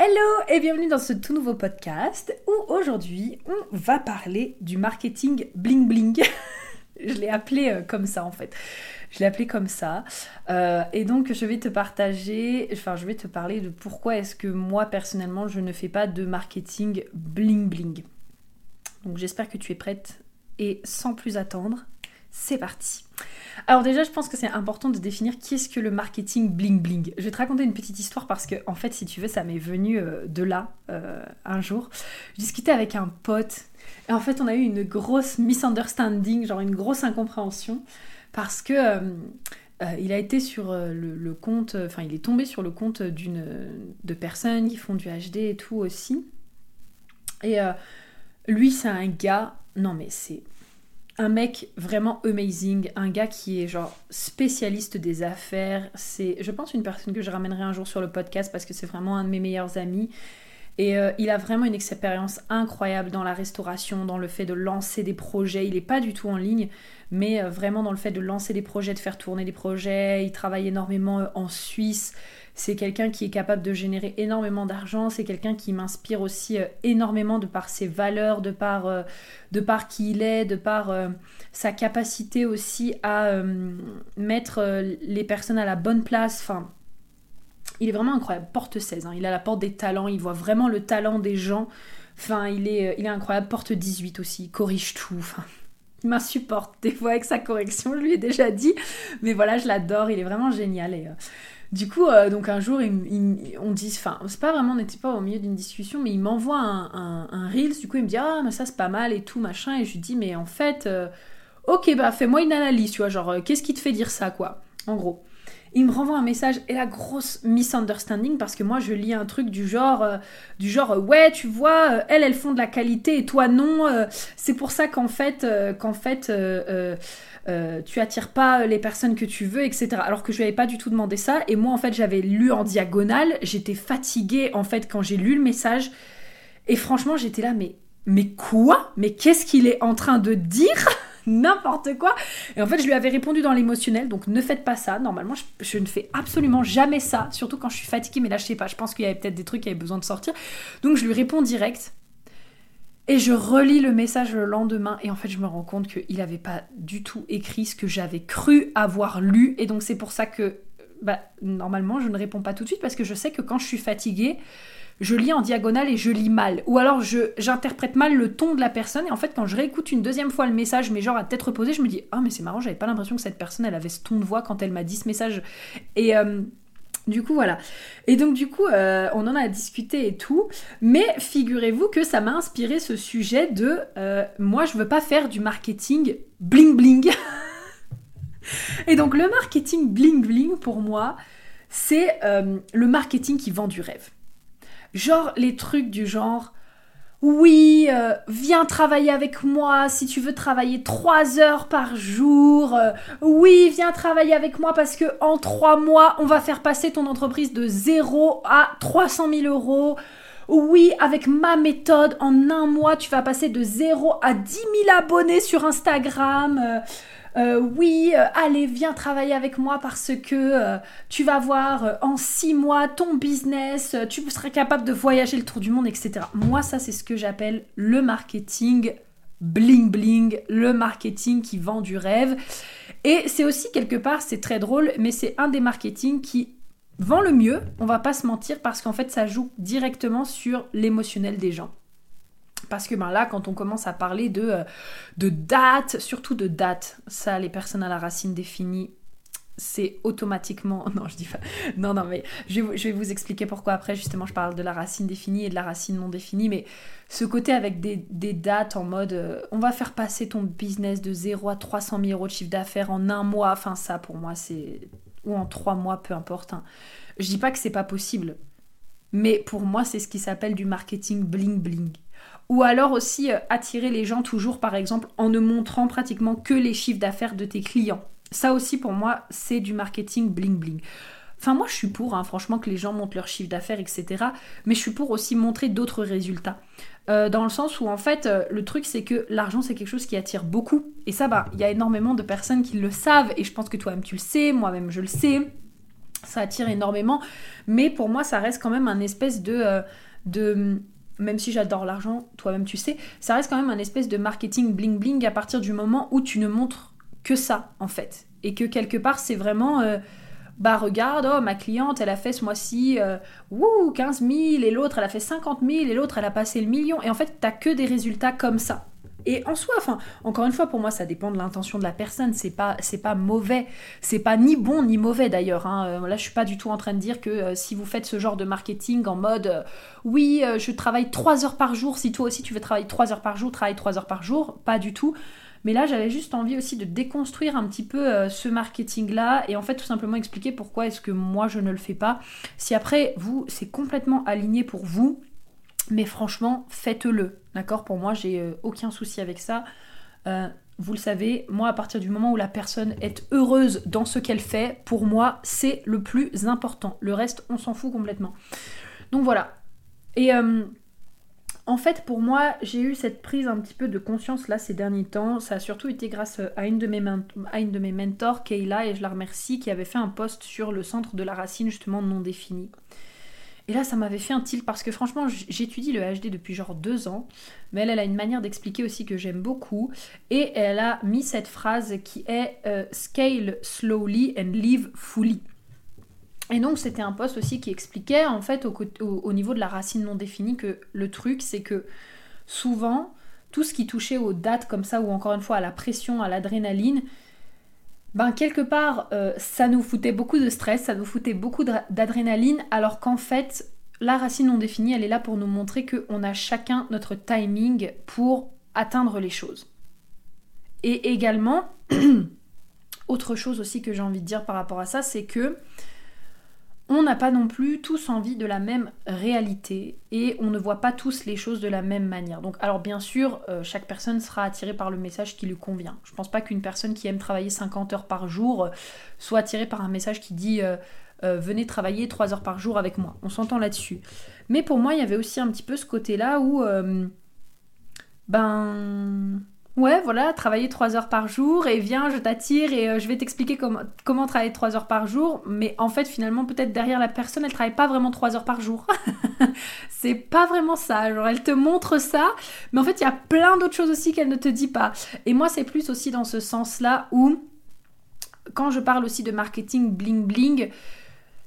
Hello et bienvenue dans ce tout nouveau podcast où aujourd'hui on va parler du marketing bling bling. je l'ai appelé euh, comme ça en fait. Je l'ai appelé comme ça. Euh, et donc je vais te partager, enfin je vais te parler de pourquoi est-ce que moi personnellement je ne fais pas de marketing bling bling. Donc j'espère que tu es prête et sans plus attendre, c'est parti. Alors déjà, je pense que c'est important de définir qui est-ce que le marketing bling bling. Je vais te raconter une petite histoire parce que en fait, si tu veux, ça m'est venu euh, de là euh, un jour. Je discutais avec un pote et en fait, on a eu une grosse misunderstanding, genre une grosse incompréhension parce que euh, il a été sur le, compte, enfin, il est tombé sur le compte d'une de personnes qui font du HD et tout aussi. Et lui, c'est un gars. Non mais c'est un mec vraiment amazing, un gars qui est genre spécialiste des affaires. C'est, je pense, une personne que je ramènerai un jour sur le podcast parce que c'est vraiment un de mes meilleurs amis. Et euh, il a vraiment une expérience incroyable dans la restauration, dans le fait de lancer des projets. Il n'est pas du tout en ligne, mais euh, vraiment dans le fait de lancer des projets, de faire tourner des projets. Il travaille énormément euh, en Suisse. C'est quelqu'un qui est capable de générer énormément d'argent. C'est quelqu'un qui m'inspire aussi énormément de par ses valeurs, de par, par qui il est, de par sa capacité aussi à mettre les personnes à la bonne place. Enfin, il est vraiment incroyable. Porte 16, hein. il a la porte des talents, il voit vraiment le talent des gens. Enfin, il est, euh, il est incroyable. Porte 18 aussi, il corrige tout. Il m'insupporte des fois avec sa correction, je lui ai déjà dit. Mais voilà, je l'adore, il est vraiment génial. Et, euh, du coup, euh, donc un jour, on dit, enfin, c'est pas vraiment, on n'était pas au milieu d'une discussion, mais il m'envoie un, un, Reels, du coup, il me dit, ah, mais ça c'est pas mal et tout, machin. Et je lui dis, mais en fait, ok, bah fais-moi une analyse, tu vois, genre, qu'est-ce qui te fait dire ça, quoi, en gros il me renvoie un message et la grosse misunderstanding parce que moi je lis un truc du genre euh, du genre euh, ouais tu vois euh, elles elles font de la qualité et toi non c'est pour ça qu'en fait qu'en fait tu attires pas les personnes que tu veux etc alors que je lui avais pas du tout demandé ça et moi en fait j'avais lu en diagonale j'étais fatiguée en fait quand j'ai lu le message et franchement j'étais là mais mais quoi? Mais qu'est-ce qu'il est en train de dire? N'importe quoi. Et en fait, je lui avais répondu dans l'émotionnel, donc ne faites pas ça. Normalement, je, ne fais absolument jamais ça, surtout quand je suis fatiguée, mais là, je sais pas, je pense qu'il y avait peut-être des trucs qui avaient besoin de sortir. Donc, je lui réponds direct. Et je relis le message le lendemain et en fait je me rends compte qu'il n'avait pas du tout écrit ce que j'avais cru avoir lu et donc c'est pour ça que bah, normalement je ne réponds pas tout de suite parce que je sais que quand je suis fatiguée, je lis en diagonale et je lis mal. Ou alors j'interprète mal le ton de la personne et en fait quand je réécoute une deuxième fois le message mais genre à tête reposée, je me dis "Ah mais c'est marrant, j'avais pas l'impression que cette personne elle avait ce ton de voix quand elle m'a dit ce message." Et euh, du coup, voilà. Et donc, du coup, euh, on en a discuté et tout. Mais figurez-vous que ça m'a inspiré ce sujet de euh, moi, je veux pas faire du marketing bling bling. et donc, le marketing bling bling, pour moi, c'est le marketing qui vend du rêve. Genre les trucs du genre oui, euh, viens travailler avec moi si tu veux travailler 3 heures par jour. Euh, oui, viens travailler avec moi parce que en 3 mois, on va faire passer ton entreprise de 0 à 300 000 euros. Oui, avec ma méthode, en un mois, tu vas passer de 0 à 10 000 abonnés sur Instagram. Euh, euh, oui, euh, allez, viens travailler avec moi parce que euh, tu vas voir en six mois ton business, tu seras capable de voyager le tour du monde, etc. Moi, ça, c'est ce que j'appelle le marketing bling bling, le marketing qui vend du rêve. Et c'est aussi quelque part, c'est très drôle, mais c'est un des marketing qui vend le mieux, on va pas se mentir, parce qu'en fait, ça joue directement sur l'émotionnel des gens. Parce que ben là, quand on commence à parler de, euh, de surtout de date, ça, les personnes à la racine définie, c'est automatiquement. Non, je dis pas. Non, non, mais je vais, vous expliquer pourquoi après. Justement, je parle de la racine définie et de la racine non définie. Mais ce côté avec des, dates en mode euh, on va faire passer ton business de 0 à 300 000 euros de chiffre d'affaires en un mois. Enfin, ça, pour moi, c'est. Ou en trois mois, peu importe. Hein. Je dis pas que c'est pas possible. Mais pour moi, c'est ce qui s'appelle du marketing bling bling. Ou alors aussi euh, attirer les gens toujours, par exemple, en ne montrant pratiquement que les chiffres d'affaires de tes clients. Ça aussi, pour moi, c'est du marketing bling bling. Enfin, moi, je suis pour, hein, franchement, que les gens montent leur chiffre d'affaires, etc. Mais je suis pour aussi montrer d'autres résultats. Euh, dans le sens où, en fait, euh, le truc, c'est que l'argent, c'est quelque chose qui attire beaucoup. Et ça, bah, il y a énormément de personnes qui le savent. Et je pense que toi-même, tu le sais, moi-même, je le sais. Ça attire énormément. Mais pour moi, ça reste quand même un espèce de même si j'adore l'argent, toi-même tu sais, ça reste quand même un espèce de marketing bling bling à partir du moment où tu ne montres que ça, en fait. Et que quelque part, c'est vraiment. Euh, bah regarde, oh, ma cliente, elle a fait ce mois-ci, euh, 15 000, et l'autre, elle a fait 50 000, et l'autre, elle a passé le million. Et en fait, t'as que des résultats comme ça. Et en soi, enfin, encore une fois, pour moi, ça dépend de l'intention de la personne. C'est pas, c'est pas mauvais. C'est pas ni bon ni mauvais d'ailleurs. Hein. Euh, là, je suis pas du tout en train de dire que euh, si vous faites ce genre de marketing en mode, oui, je travaille 3 heures par jour. Si toi aussi tu veux travailler 3 heures par jour, travaille 3 heures par jour. Pas du tout. Mais là, j'avais juste envie aussi de déconstruire un petit peu euh, ce marketing-là et en fait tout simplement expliquer pourquoi est-ce que moi je ne le fais pas. Si après, vous, c'est complètement aligné pour vous, mais franchement, faites-le. D'accord? Pour moi, j'ai euh, aucun souci avec ça. Euh, vous le savez, moi, à partir du moment où la personne est heureuse dans ce qu'elle fait, pour moi, c'est le plus important. Le reste, on s'en fout complètement. Donc voilà. Et en fait, pour moi, j'ai eu cette prise un petit peu de conscience là ces derniers temps. Ça a surtout été grâce à une de mes, mentors, Kayla, et je la remercie, qui avait fait un post sur le centre de la racine justement non défini. Et là, ça m'avait fait un tilt parce que franchement, j'étudie le HD depuis genre deux ans, mais elle, a une manière d'expliquer aussi que j'aime beaucoup. Et elle a mis cette phrase qui est euh, Scale slowly and live fully. Et donc c'était un poste aussi qui expliquait en fait au, niveau de la racine non définie que le truc c'est que souvent tout ce qui touchait aux dates comme ça ou encore une fois à la pression, à l'adrénaline, ben quelque part euh, ça nous foutait beaucoup de stress, ça nous foutait beaucoup d'adrénaline alors qu'en fait la racine non définie elle est là pour nous montrer qu'on a chacun notre timing pour atteindre les choses. Et également, autre chose aussi que j'ai envie de dire par rapport à ça, c'est que on n'a pas non plus tous envie de la même réalité et on ne voit pas tous les choses de la même manière. Donc alors bien sûr, euh, chaque personne sera attirée par le message qui lui convient. Je pense pas qu'une personne qui aime travailler 50 heures par jour euh, soit attirée par un message qui dit euh, venez travailler 3 heures par jour avec moi. On s'entend là-dessus. Mais pour moi, il y avait aussi un petit peu ce côté-là où ben Ouais, voilà, travailler 3 heures par jour et viens, je t'attire et euh, je vais t'expliquer comment, travailler 3 heures par jour. Mais en fait, finalement, peut-être derrière la personne, elle travaille pas vraiment 3 heures par jour. c'est pas vraiment ça. Genre, elle te montre ça, mais en fait, il y a plein d'autres choses aussi qu'elle ne te dit pas. Et moi, c'est plus aussi dans ce sens-là où, quand je parle aussi de marketing bling bling,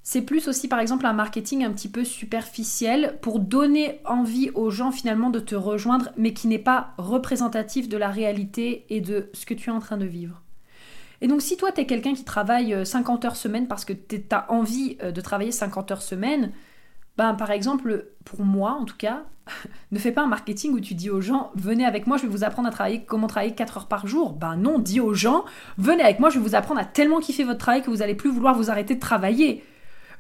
c'est plus aussi par exemple un marketing un petit peu superficiel pour donner envie aux gens finalement de te rejoindre mais qui n'est pas représentatif de la réalité et de ce que tu es en train de vivre. Et donc si toi tu es quelqu'un qui travaille 50 euh, heures semaine parce que tu as envie euh, de travailler 50 heures semaine, ben par exemple pour moi en tout cas, ne fais pas un marketing où tu dis aux gens venez avec moi, je vais vous apprendre à travailler comment travailler 4 heures par jour. Ben non, dis aux gens venez avec moi, je vais vous apprendre à tellement kiffer votre travail que vous allez plus vouloir vous arrêter de travailler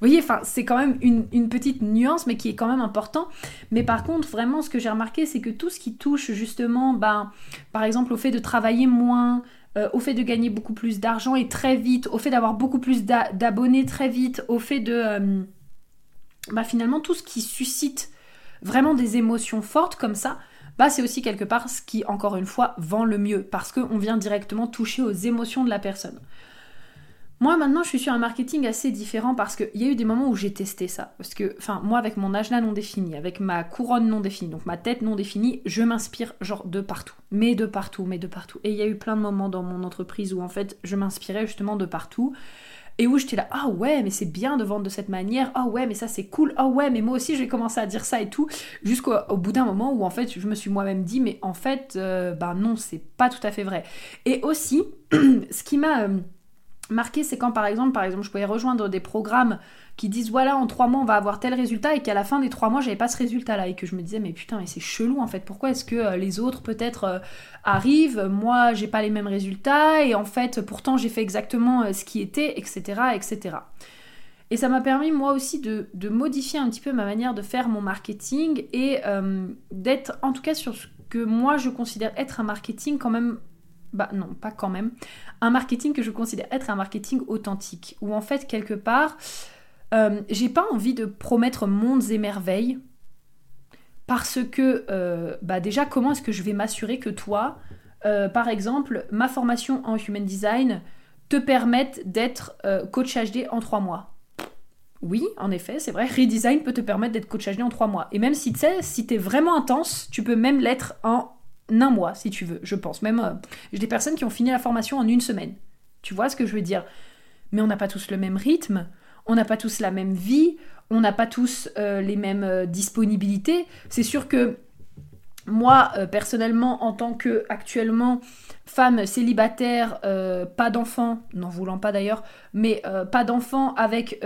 voyez, enfin, c'est quand même une, petite nuance, mais qui est quand même important. Mais par contre, vraiment, ce que j'ai remarqué, c'est que tout ce qui touche justement, ben, par exemple, au fait de travailler moins, euh, au fait de gagner beaucoup plus d'argent et très vite, au fait d'avoir beaucoup plus d'abonnés très vite, au fait de... Bah, finalement, tout ce qui suscite vraiment des émotions fortes comme ça, bah, c'est aussi quelque part ce qui, encore une fois, vend le mieux, parce qu'on vient directement toucher aux émotions de la personne. Moi maintenant je suis sur un marketing assez différent parce qu'il y a eu des moments où j'ai testé ça. Parce que, enfin, moi avec mon âge là non défini, avec ma couronne non définie, donc ma tête non définie, je m'inspire genre de partout. Mais de partout, mais de partout. Et il y a eu plein de moments dans mon entreprise où en fait je m'inspirais justement de partout. Et où j'étais là, ah ouais, mais c'est bien de vendre de cette manière, ah ouais, mais ça c'est cool, ah ouais, mais moi aussi je vais commencer à dire ça et tout, jusqu'au bout d'un moment où en fait je me suis moi-même dit, mais en fait, ben non, c'est pas tout à fait vrai. Et aussi, ce qui m'a. Euh, Marquer, c'est quand par exemple, par exemple, je pouvais rejoindre des programmes qui disent voilà, en trois mois on va avoir tel résultat et qu'à la fin des trois mois j'avais pas ce résultat-là et que je me disais mais putain, mais c'est chelou en fait. Pourquoi est-ce que euh, les autres peut-être euh, arrivent, moi j'ai pas les mêmes résultats et en fait pourtant j'ai fait exactement euh, ce qui était, etc., etc. Et ça m'a permis moi aussi de, modifier un petit peu ma manière de faire mon marketing et d'être en tout cas sur ce que moi je considère être un marketing quand même bah non, pas quand même, un marketing que je considère être un marketing authentique, où en fait, quelque part, euh, j'ai pas envie de promettre mondes et merveilles, parce que, euh, bah déjà, comment est-ce que je vais m'assurer que toi, euh, par exemple, ma formation en Human Design te permette d'être coach HD en trois mois? Oui, en effet, c'est vrai, Redesign peut te permettre d'être coach HD en trois mois. Et même si tu sais, si t'es vraiment intense, tu peux même l'être en un mois, si tu veux, je pense. Même, euh, j'ai des personnes qui ont fini la formation en une semaine. Tu vois ce que je veux dire? Mais on n'a pas tous le même rythme, on n'a pas tous la même vie, on n'a pas tous euh, les mêmes euh, disponibilités. C'est sûr que moi, personnellement, en tant que actuellement femme célibataire, pas d'enfant, n'en voulant pas d'ailleurs, mais pas d'enfant avec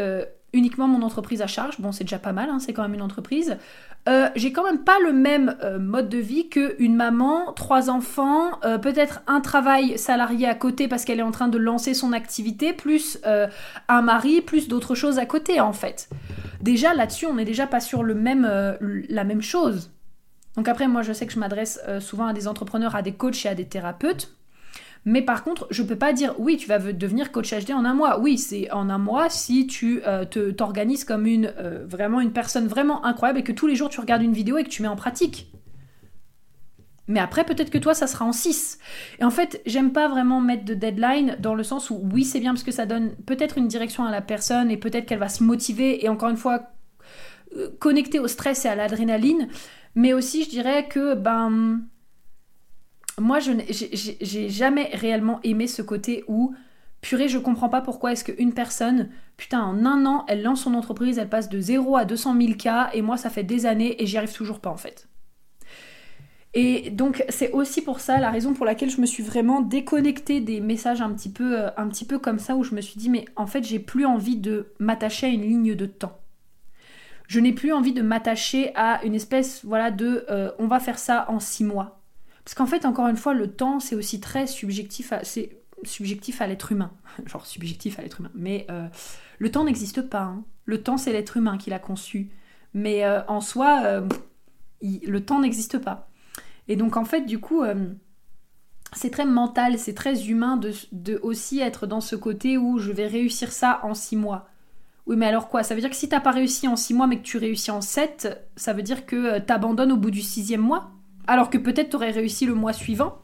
uniquement mon entreprise à charge, bon c'est déjà pas mal, hein, c'est quand même une entreprise, euh, j'ai quand même pas le même euh, mode de vie qu'une maman, trois enfants, euh, peut-être un travail salarié à côté parce qu'elle est en train de lancer son activité, plus un mari, plus d'autres choses à côté en fait. Déjà là-dessus, on n'est déjà pas sur le même, la même chose. Donc après, moi je sais que je m'adresse souvent à des entrepreneurs, à des coachs et à des thérapeutes. Mais par contre, je peux pas dire oui, tu vas devenir coach HD en un mois. Oui, c'est en un mois si tu euh, te t'organises comme une euh, vraiment une personne vraiment incroyable et que tous les jours tu regardes une vidéo et que tu mets en pratique. Mais après, peut-être que toi, ça sera en 6. Et en fait, j'aime pas vraiment mettre de deadline dans le sens où, oui, c'est bien parce que ça donne peut-être une direction à la personne et peut-être qu'elle va se motiver et encore une fois, euh, connecter au stress et à l'adrénaline. Mais aussi, je dirais que, ben, moi, je j'ai jamais réellement aimé ce côté où, purée, je comprends pas pourquoi est-ce qu'une personne, putain, en un an, elle lance son entreprise, elle passe de 0 à 200 000 cas, et moi, ça fait des années et j'y arrive toujours pas en fait. Et donc c'est aussi pour ça la raison pour laquelle je me suis vraiment déconnectée des messages un petit peu, euh, un petit peu comme ça où je me suis dit mais en fait j'ai plus envie de m'attacher à une ligne de temps. Je n'ai plus envie de m'attacher à une espèce voilà de euh, on va faire ça en six mois. Parce qu'en fait, encore une fois, le temps, c'est aussi très subjectif à, l'être humain. Genre subjectif à l'être humain. Mais euh, le temps n'existe pas. Hein. Le temps, c'est l'être humain qui l'a conçu. Mais euh, en soi, euh, le temps n'existe pas. Et donc, en fait, du coup, c'est très mental, c'est très humain de, de, aussi être dans ce côté où je vais réussir ça en six mois. Oui, mais alors quoi? Ça veut dire que si t'as pas réussi en six mois, mais que tu réussis en sept, ça veut dire que t'abandonnes au bout du sixième mois? Alors que peut-être tu aurais réussi le mois suivant,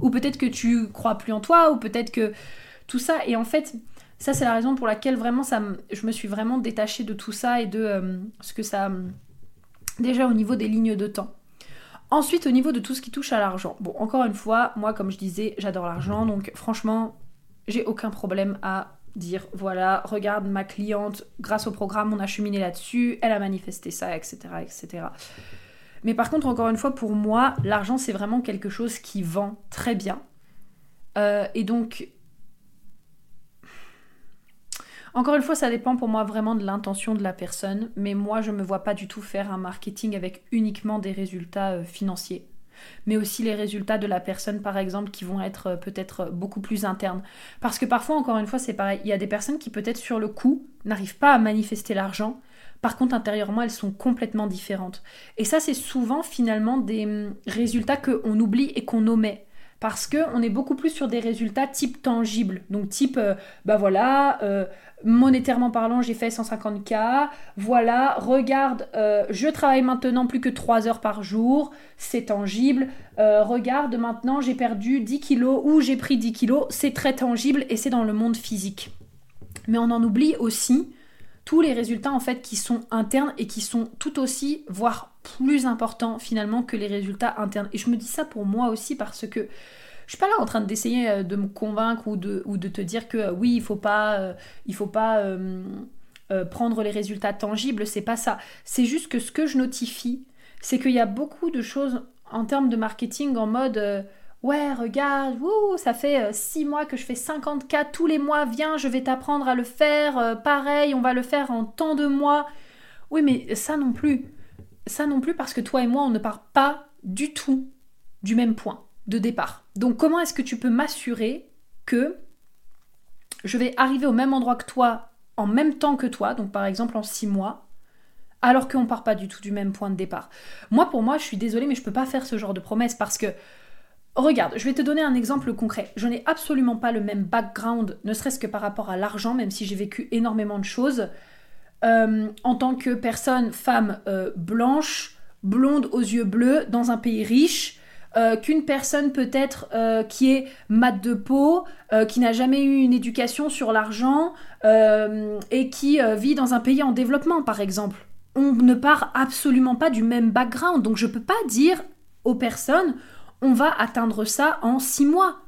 ou peut-être que tu crois plus en toi, ou peut-être que tout ça. Et en fait, ça c'est la raison pour laquelle vraiment ça, je me suis vraiment détachée de tout ça et de euh, ce que ça... Déjà au niveau des lignes de temps. Ensuite, au niveau de tout ce qui touche à l'argent. Bon, encore une fois, moi, comme je disais, j'adore l'argent, donc franchement, j'ai aucun problème à dire voilà, regarde ma cliente, grâce au programme, on a cheminé là-dessus, elle a manifesté ça, etc., etc. Mais par contre, encore une fois, pour moi, l'argent, c'est vraiment quelque chose qui vend très bien. Euh, et donc, encore une fois, ça dépend pour moi vraiment de l'intention de la personne. Mais moi, je ne me vois pas du tout faire un marketing avec uniquement des résultats euh, financiers. Mais aussi les résultats de la personne, par exemple, qui vont être euh, peut-être beaucoup plus internes. Parce que parfois, encore une fois, c'est pareil. Il y a des personnes qui, peut-être sur le coup, n'arrivent pas à manifester l'argent par contre, intérieurement, elles sont complètement différentes. Et ça, c'est souvent finalement des hum, résultats qu'on oublie et qu'on omet parce qu'on est beaucoup plus sur des résultats type tangibles. Donc type, euh, bah voilà, euh, monétairement parlant, j'ai fait 150K, voilà, regarde, euh, je travaille maintenant plus que 3 heures par jour, c'est tangible, regarde, maintenant j'ai perdu 10 kilos ou j'ai pris 10 kilos, c'est très tangible et c'est dans le monde physique. Mais on en oublie aussi tous les résultats en fait qui sont internes et qui sont tout aussi, voire plus importants finalement que les résultats internes. Et je me dis ça pour moi aussi parce que je suis pas là en train d'essayer euh, de me convaincre ou de, ou de te dire que euh, oui, il faut pas, euh, il faut pas prendre les résultats tangibles, c'est pas ça. C'est juste que ce que je notifie, c'est qu'il y a beaucoup de choses en termes de marketing en mode Ouais, regarde, ça fait 6 mois que je fais 54 tous les mois, viens, je vais t'apprendre à le faire, pareil, on va le faire en tant de mois. Oui, mais ça non plus. Ça non plus parce que toi et moi, on ne part pas du tout du même point de départ. Donc comment est-ce que tu peux m'assurer que je vais arriver au même endroit que toi en même temps que toi, donc par exemple en six mois, alors qu'on part pas du tout du même point de départ? Moi, pour moi, je suis désolée, mais je peux pas faire ce genre de promesse parce que Regarde, je vais te donner un exemple concret. Je n'ai absolument pas le même background, ne serait-ce que par rapport à l'argent, même si j'ai vécu énormément de choses. Euh, en tant que personne, femme euh, blanche, blonde aux yeux bleus, dans un pays riche, euh, qu'une personne peut-être qui est mat de peau, qui n'a jamais eu une éducation sur l'argent et qui vit dans un pays en développement, par exemple. On ne part absolument pas du même background, donc je ne peux pas dire aux personnes on va atteindre ça en six mois,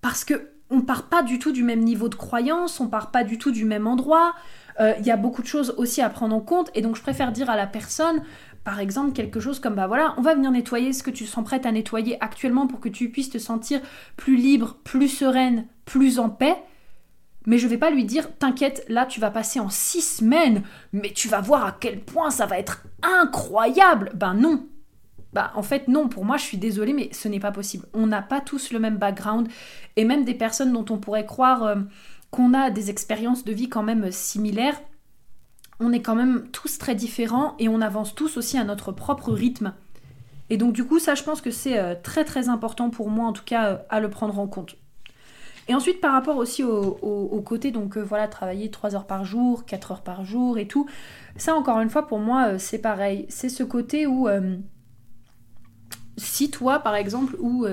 parce que on part pas du tout du même niveau de croyance, on part pas du tout du même endroit. Il y a beaucoup de choses aussi à prendre en compte, et donc je préfère dire à la personne par exemple quelque chose comme bah voilà, on va venir nettoyer ce que tu sens prête à nettoyer actuellement pour que tu puisses te sentir plus libre, plus sereine, plus en paix. Mais je vais pas lui dire t'inquiète, là tu vas passer en six semaines, mais tu vas voir à quel point ça va être incroyable. Ben non. Bah en fait non, pour moi je suis désolée mais ce n'est pas possible. On n'a pas tous le même background et même des personnes dont on pourrait croire euh, qu'on a des expériences de vie quand même similaires, on est quand même tous très différents et on avance tous aussi à notre propre rythme. Et donc du coup, ça, je pense que c'est euh, très très important pour moi, en tout cas, euh, à le prendre en compte. Et ensuite, par rapport aussi au, côté, donc euh, voilà, travailler 3 heures par jour, 4 heures par jour et tout, ça, encore une fois, pour moi, c'est pareil. C'est ce côté où, si toi, par exemple, ou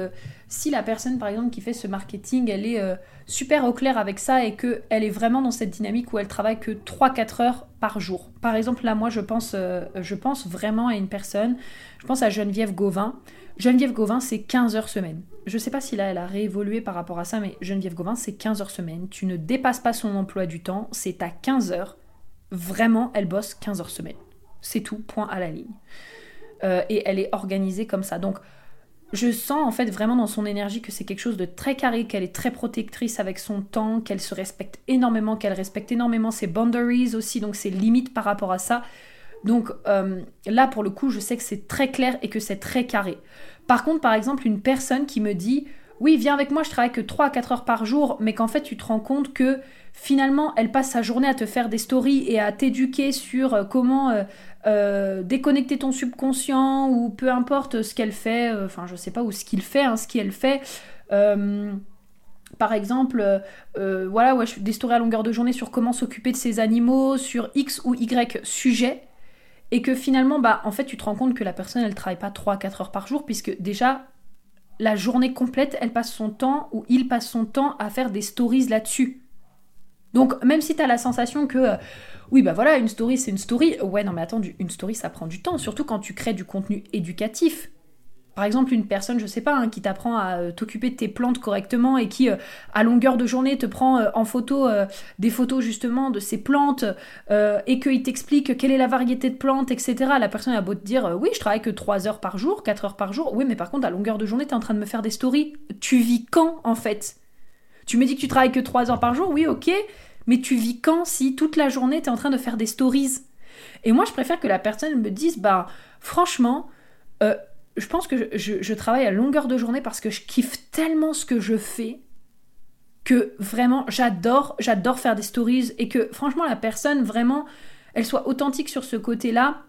si la personne, par exemple, qui fait ce marketing, elle est super au clair avec ça et qu'elle est vraiment dans cette dynamique où elle travaille que 3-4 heures par jour. Par exemple, là, moi, je pense, euh, je pense vraiment à une personne, je pense à Geneviève Gauvin. Geneviève Gauvin, c'est 15 heures semaine. Je sais pas si là, elle a réévolué par rapport à ça, mais Geneviève Gauvin, c'est 15 heures semaine. Tu ne dépasses pas son emploi du temps, c'est à 15 heures. Vraiment, elle bosse 15 heures semaine. C'est tout, point à la ligne. Euh, et elle est organisée comme ça. Donc, je sens en fait vraiment dans son énergie que c'est quelque chose de très carré, qu'elle est très protectrice avec son temps, qu'elle se respecte énormément, qu'elle respecte énormément ses boundaries aussi, donc ses limites par rapport à ça. Donc euh, là pour le coup je sais que c'est très clair et que c'est très carré. Par contre par exemple une personne qui me dit oui viens avec moi je travaille que 3 à 4 heures par jour mais qu'en fait tu te rends compte que finalement elle passe sa journée à te faire des stories et à t'éduquer sur euh, comment euh, euh, déconnecter ton subconscient ou peu importe ce qu'elle fait, enfin je sais pas, ou ce qu'il fait, hein, ce qu'elle fait. Par exemple, voilà, ouais, des stories à longueur de journée sur comment s'occuper de ses animaux, sur X ou Y sujet, et que finalement, bah, en fait, tu te rends compte que la personne, elle travaille pas 3-4 heures par jour, puisque déjà, la journée complète, elle passe son temps, ou il passe son temps à faire des stories là-dessus. Donc, même si tu as la sensation que oui, bah voilà, une story, c'est une story. Ouais, non, mais attends, une story, ça prend du temps, surtout quand tu crées du contenu éducatif. Par exemple, une personne, je sais pas, hein, qui t'apprend à euh, t'occuper de tes plantes correctement et qui, euh, à longueur de journée, te prend euh, en photo des photos justement de ses plantes et qu'il t'explique quelle est la variété de plantes, etc. La personne a beau te dire, oui, je travaille que 3 heures par jour, 4 heures par jour. Oui, mais par contre, à longueur de journée, t'es en train de me faire des stories. Tu vis quand, en fait? Tu me dis que tu travailles que 3 heures par jour, oui, ok. Mais tu vis quand si toute la journée tu es en train de faire des stories? Et moi, je préfère que la personne me dise, bah, franchement, je pense que je, travaille à longueur de journée parce que je kiffe tellement ce que je fais que vraiment, j'adore, j'adore faire des stories et que franchement, la personne, vraiment, elle soit authentique sur ce côté-là,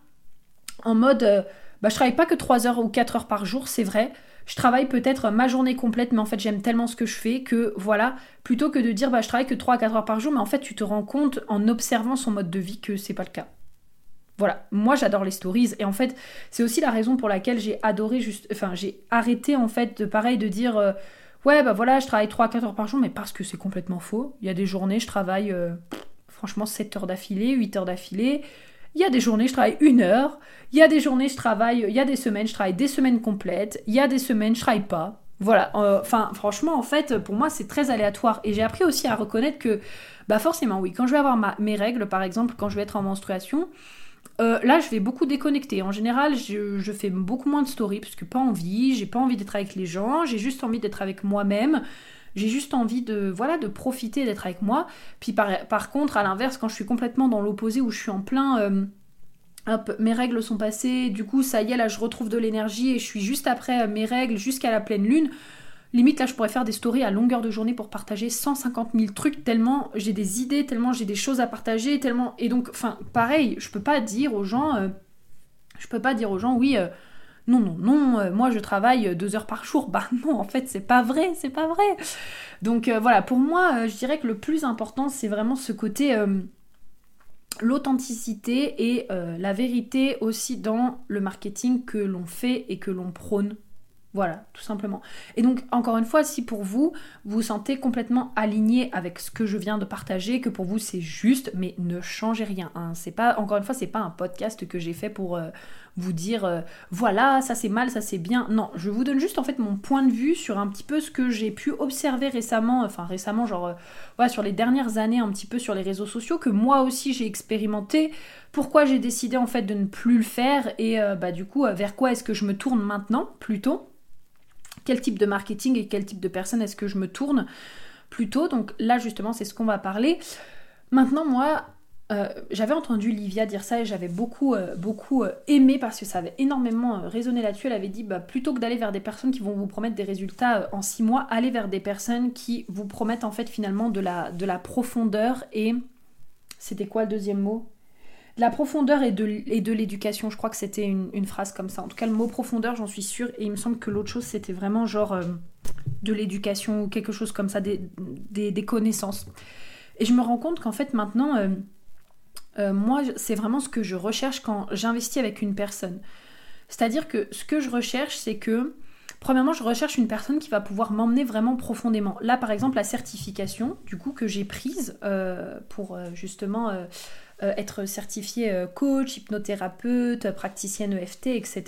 en mode, euh, bah, je travaille pas que 3 heures ou 4 heures par jour, c'est vrai, je travaille peut-être ma journée complète, mais en fait j'aime tellement ce que je fais que voilà, plutôt que de dire bah je travaille que 3 à 4 heures par jour, mais en fait tu te rends compte en observant son mode de vie que c'est pas le cas. Voilà, moi j'adore les stories et en fait c'est aussi la raison pour laquelle j'ai adoré juste, enfin j'ai arrêté en fait de pareil de dire euh, ouais bah voilà je travaille 3 à 4 heures par jour, mais parce que c'est complètement faux. Il y a des journées je travaille euh, franchement 7 heures d'affilée, 8 heures d'affilée. Il y a des journées, je travaille une heure. Il y a des journées, je travaille. Il y a des semaines, je travaille des semaines complètes. Il y a des semaines, je travaille pas. Voilà. Euh, enfin, franchement, en fait, pour moi, c'est très aléatoire. Et j'ai appris aussi à reconnaître que, bah, forcément, oui, quand je vais avoir mes règles, par exemple, quand je vais être en menstruation, Euh, là, je vais beaucoup déconnecter. En général, je, fais beaucoup moins de stories parce que pas envie. J'ai pas envie d'être avec les gens. J'ai juste envie d'être avec moi-même. J'ai juste envie de voilà de profiter d'être avec moi. Puis par, contre, à l'inverse, quand je suis complètement dans l'opposé où je suis en plein euh, Hop, mes règles sont passées, du coup ça y est, là je retrouve de l'énergie et je suis juste après mes règles jusqu'à la pleine lune. Limite, là, je pourrais faire des stories à longueur de journée pour partager 150 000 trucs, tellement j'ai des idées, tellement j'ai des choses à partager, tellement. Et donc, enfin, pareil, je peux pas dire aux gens. Euh, je peux pas dire aux gens, oui, euh, non, non, non, euh, moi je travaille deux heures par jour. Bah non, en fait, c'est pas vrai, c'est pas vrai. Donc voilà, pour moi, je dirais que le plus important, c'est vraiment ce côté l'authenticité et la vérité aussi dans le marketing que l'on fait et que l'on prône voilà, tout simplement. Et donc, encore une fois, si pour vous, vous vous sentez complètement aligné avec ce que je viens de partager, que pour vous c'est juste, mais ne changez rien. Hein. C'est pas, encore une fois, c'est pas un podcast que j'ai fait pour euh, vous dire euh, voilà, ça c'est mal, ça c'est bien. Non, je vous donne juste en fait mon point de vue sur un petit peu ce que j'ai pu observer récemment, enfin récemment, genre euh, sur les dernières années, un petit peu sur les réseaux sociaux, que moi aussi j'ai expérimenté. Pourquoi j'ai décidé en fait de ne plus le faire et bah du coup vers quoi est-ce que je me tourne maintenant plutôt? Quel type de marketing et quel type de personne est-ce que je me tourne plutôt? Donc là justement c'est ce qu'on va parler. Maintenant moi euh, j'avais entendu Livia dire ça et j'avais beaucoup, euh, beaucoup euh, aimé parce que ça avait énormément résonné là-dessus. Elle avait dit bah, plutôt que d'aller vers des personnes qui vont vous promettre des résultats en six mois, allez vers des personnes qui vous promettent en fait finalement de la, de la profondeur et c'était quoi le deuxième mot? La profondeur et de, de l'éducation. Je crois que c'était une, phrase comme ça. En tout cas, le mot profondeur, j'en suis sûre. Et il me semble que l'autre chose, c'était vraiment genre de l'éducation ou quelque chose comme ça, des, des, connaissances. Et je me rends compte qu'en fait, maintenant, euh, euh, moi, c'est vraiment ce que je recherche quand j'investis avec une personne. C'est-à-dire que ce que je recherche, c'est que Premièrement, je recherche une personne qui va pouvoir m'emmener vraiment profondément. Là, par exemple, la certification, du coup, que j'ai prise pour justement euh, être certifiée euh, coach, hypnothérapeute, praticienne EFT, etc.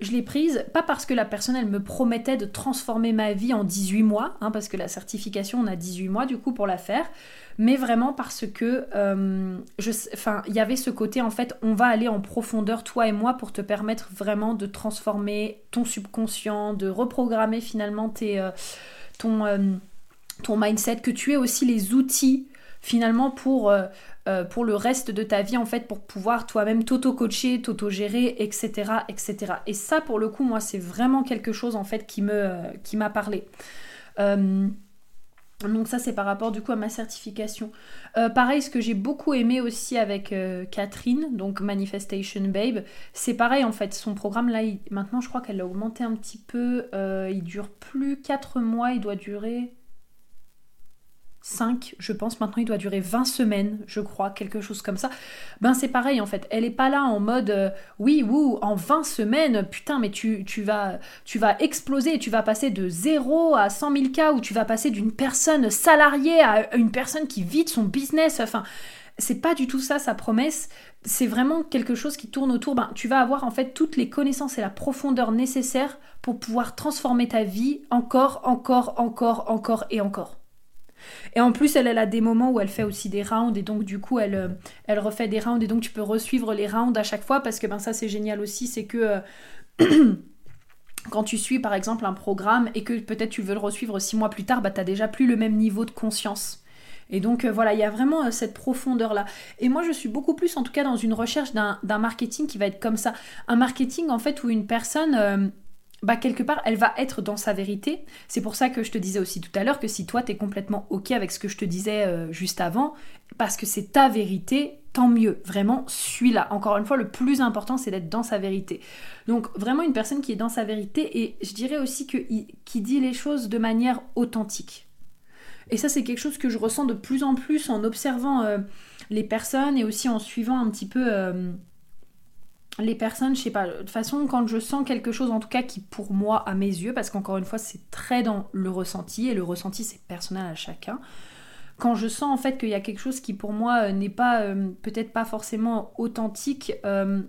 Je l'ai prise pas parce que la personne elle me promettait de transformer ma vie en 18 mois, hein, parce que la certification on a 18 mois du coup pour la faire, mais vraiment parce que euh, il y avait ce côté en fait on va aller en profondeur toi et moi pour te permettre vraiment de transformer ton subconscient, de reprogrammer finalement ton, ton mindset, que tu aies aussi les outils finalement pour euh, pour le reste de ta vie en fait pour pouvoir toi-même t'auto-coacher, t'auto-gérer, etc., etc. Et ça pour le coup moi c'est vraiment quelque chose en fait qui qui m'a parlé. Euh, donc ça c'est par rapport du coup à ma certification. Euh, pareil, ce que j'ai beaucoup aimé aussi avec Catherine, donc Manifestation Babe, c'est pareil en fait, son programme là, maintenant je crois qu'elle a augmenté un petit peu, il dure plus 4 mois, il doit durer 5, je pense. Maintenant, il doit durer 20 semaines, je crois, quelque chose comme ça. Ben, c'est pareil, en fait. Elle est pas là en mode, euh, oui, ou en 20 semaines, putain, mais tu, tu, vas, tu vas exploser, tu vas passer de 0 à 100 000 cas, ou tu vas passer d'une personne salariée à une personne qui vide son business. Enfin, c'est pas du tout ça, sa promesse. C'est vraiment quelque chose qui tourne autour. Ben, tu vas avoir, en fait, toutes les connaissances et la profondeur nécessaires pour pouvoir transformer ta vie encore, encore, encore, encore et encore. Et en plus, elle, elle a des moments où elle fait aussi des rounds et donc du coup, elle, euh, elle refait des rounds et donc tu peux resuivre les rounds à chaque fois parce que ben ça c'est génial aussi, c'est que euh, quand tu suis par exemple un programme et que peut-être tu veux le resuivre six mois plus tard, bah t'as déjà plus le même niveau de conscience. Et donc euh, voilà, il y a vraiment cette profondeur-là. Et moi, je suis beaucoup plus, en tout cas, dans une recherche d'un marketing qui va être comme ça. Un marketing, en fait, où une personne, bah quelque part elle va être dans sa vérité. C'est pour ça que je te disais aussi tout à l'heure que si toi tu es complètement ok avec ce que je te disais euh, juste avant, parce que c'est ta vérité, tant mieux. Vraiment, suis-la. Encore une fois, le plus important c'est d'être dans sa vérité. Donc vraiment une personne qui est dans sa vérité et je dirais aussi que qui dit les choses de manière authentique. Et ça c'est quelque chose que je ressens de plus en plus en observant euh, les personnes et aussi en suivant un petit peu euh, les personnes, je sais pas, de toute façon, quand je sens quelque chose, en tout cas, qui pour moi, à mes yeux, parce qu'encore une fois, c'est très dans le ressenti, et le ressenti, c'est personnel à chacun. Quand je sens en fait qu'il y a quelque chose qui pour moi euh, n'est pas, euh, peut-être pas forcément authentique, euh,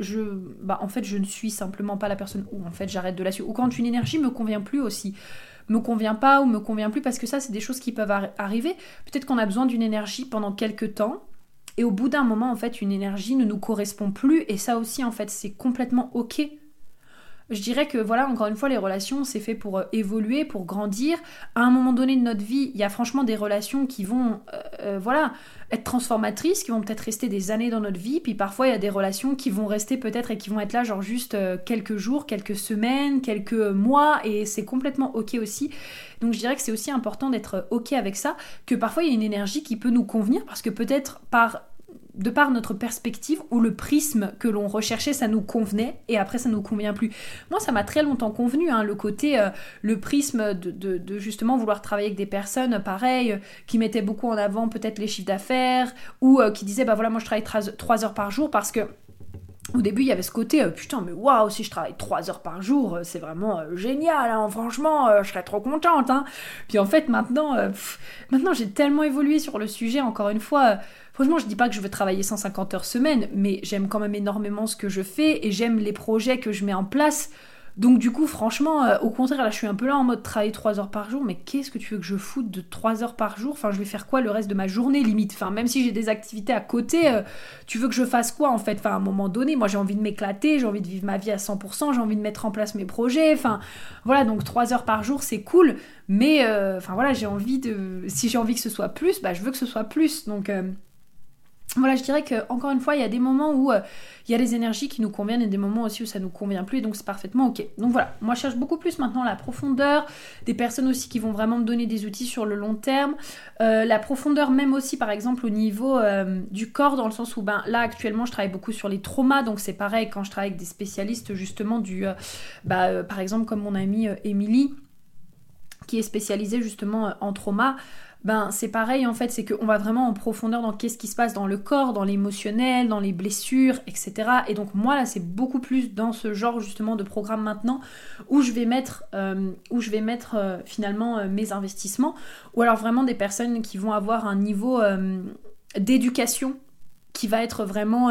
je, bah, en fait, je ne suis simplement pas la personne, ou en fait, j'arrête de la suivre. Ou quand une énergie me convient plus aussi, me convient pas ou me convient plus, parce que ça, c'est des choses qui peuvent arriver. Peut-être qu'on a besoin d'une énergie pendant quelques temps, et au bout d'un moment, en fait, une énergie ne nous correspond plus. Et ça aussi, en fait, c'est complètement ok je dirais que voilà, encore une fois, les relations, c'est fait pour euh, évoluer, pour grandir. À un moment donné de notre vie, il y a franchement des relations qui vont, euh, euh, voilà, être transformatrices, qui vont peut-être rester des années dans notre vie. Puis parfois, il y a des relations qui vont rester peut-être et qui vont être là, genre juste quelques jours, quelques semaines, quelques mois, et c'est complètement ok aussi. Donc je dirais que c'est aussi important d'être ok avec ça, que parfois il y a une énergie qui peut nous convenir parce que peut-être par de par notre perspective ou le prisme que l'on recherchait, ça nous convenait et après ça nous convient plus. Moi, ça m'a très longtemps convenu, hein, le côté, euh, le prisme de, justement vouloir travailler avec des personnes, pareil, euh, qui mettaient beaucoup en avant peut-être les chiffres d'affaires ou euh, qui disaient, bah voilà, moi je travaille 3 heures par jour parce que au début, il y avait ce côté, putain, mais waouh, si je travaille 3 heures par jour, c'est vraiment génial, hein, franchement, je serais trop contente. Hein. Puis en fait, maintenant, maintenant j'ai tellement évolué sur le sujet, encore une fois, Franchement, je dis pas que je veux travailler 150 heures semaine, mais j'aime quand même énormément ce que je fais et j'aime les projets que je mets en place. Donc du coup, franchement, euh, au contraire, là, je suis un peu là en mode travailler 3 heures par jour, mais qu'est-ce que tu veux que je foute de 3 heures par jour? Enfin, je vais faire quoi le reste de ma journée, limite? Enfin, même si j'ai des activités à côté, euh, tu veux que je fasse quoi, en fait? Enfin, à un moment donné, moi, j'ai envie de m'éclater, j'ai envie de vivre ma vie à 100%, j'ai envie de mettre en place mes projets, enfin, voilà, donc 3 heures par jour, c'est cool, mais, euh, enfin, voilà, j'ai envie de... Si j'ai envie que ce soit plus, bah, je veux que ce soit plus, donc voilà, je dirais que encore une fois, il y a des moments où euh, il y a des énergies qui nous conviennent et des moments aussi où ça nous convient plus, et donc c'est parfaitement ok. Donc voilà, moi je cherche beaucoup plus maintenant la profondeur, des personnes aussi qui vont vraiment me donner des outils sur le long terme, euh, la profondeur même aussi par exemple au niveau euh, du corps, dans le sens où ben là actuellement je travaille beaucoup sur les traumas, donc c'est pareil quand je travaille avec des spécialistes justement du, bah, par exemple comme mon amie Émilie qui est spécialisée justement en trauma ben c'est pareil en fait, c'est qu'on va vraiment en profondeur dans qu'est-ce qui se passe dans le corps, dans l'émotionnel, dans les blessures, etc. Et donc moi là c'est beaucoup plus dans ce genre justement de programme maintenant où je vais mettre, euh, euh, finalement euh, mes investissements, ou alors vraiment des personnes qui vont avoir un niveau d'éducation qui va être vraiment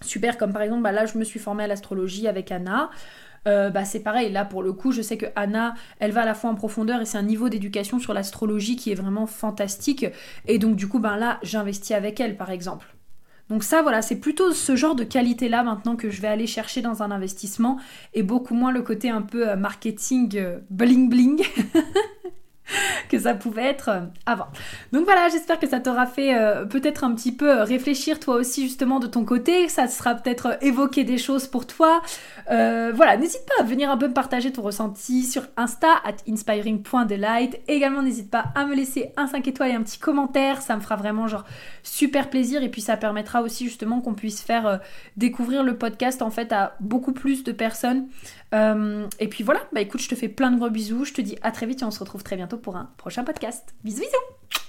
super, comme par exemple bah, là je me suis formée à l'astrologie avec Anna. Euh, bah, c'est pareil. Là, pour le coup, je sais que Anna, elle va à la fois en profondeur et c'est un niveau d'éducation sur l'astrologie qui est vraiment fantastique. Et donc, du coup, ben là, j'investis avec elle, par exemple. Donc ça, voilà, c'est plutôt ce genre de qualité-là maintenant que je vais aller chercher dans un investissement et beaucoup moins le côté un peu euh, marketing euh, bling bling. que ça pouvait être euh, avant. Donc voilà, j'espère que ça t'aura fait euh, peut-être un petit peu euh, réfléchir toi aussi justement de ton côté, ça sera peut-être évoquer des choses pour toi. voilà, n'hésite pas à venir un peu me partager ton ressenti sur Insta at inspiring.delight. Également, n'hésite pas à me laisser un 5 étoiles et un petit commentaire, ça me fera vraiment genre super plaisir et puis ça permettra aussi justement qu'on puisse faire découvrir le podcast en fait à beaucoup plus de personnes. Et puis voilà, bah écoute, je te fais plein de gros bisous, je te dis à très vite et on se retrouve très bientôt pour un prochain podcast. Bisous bisous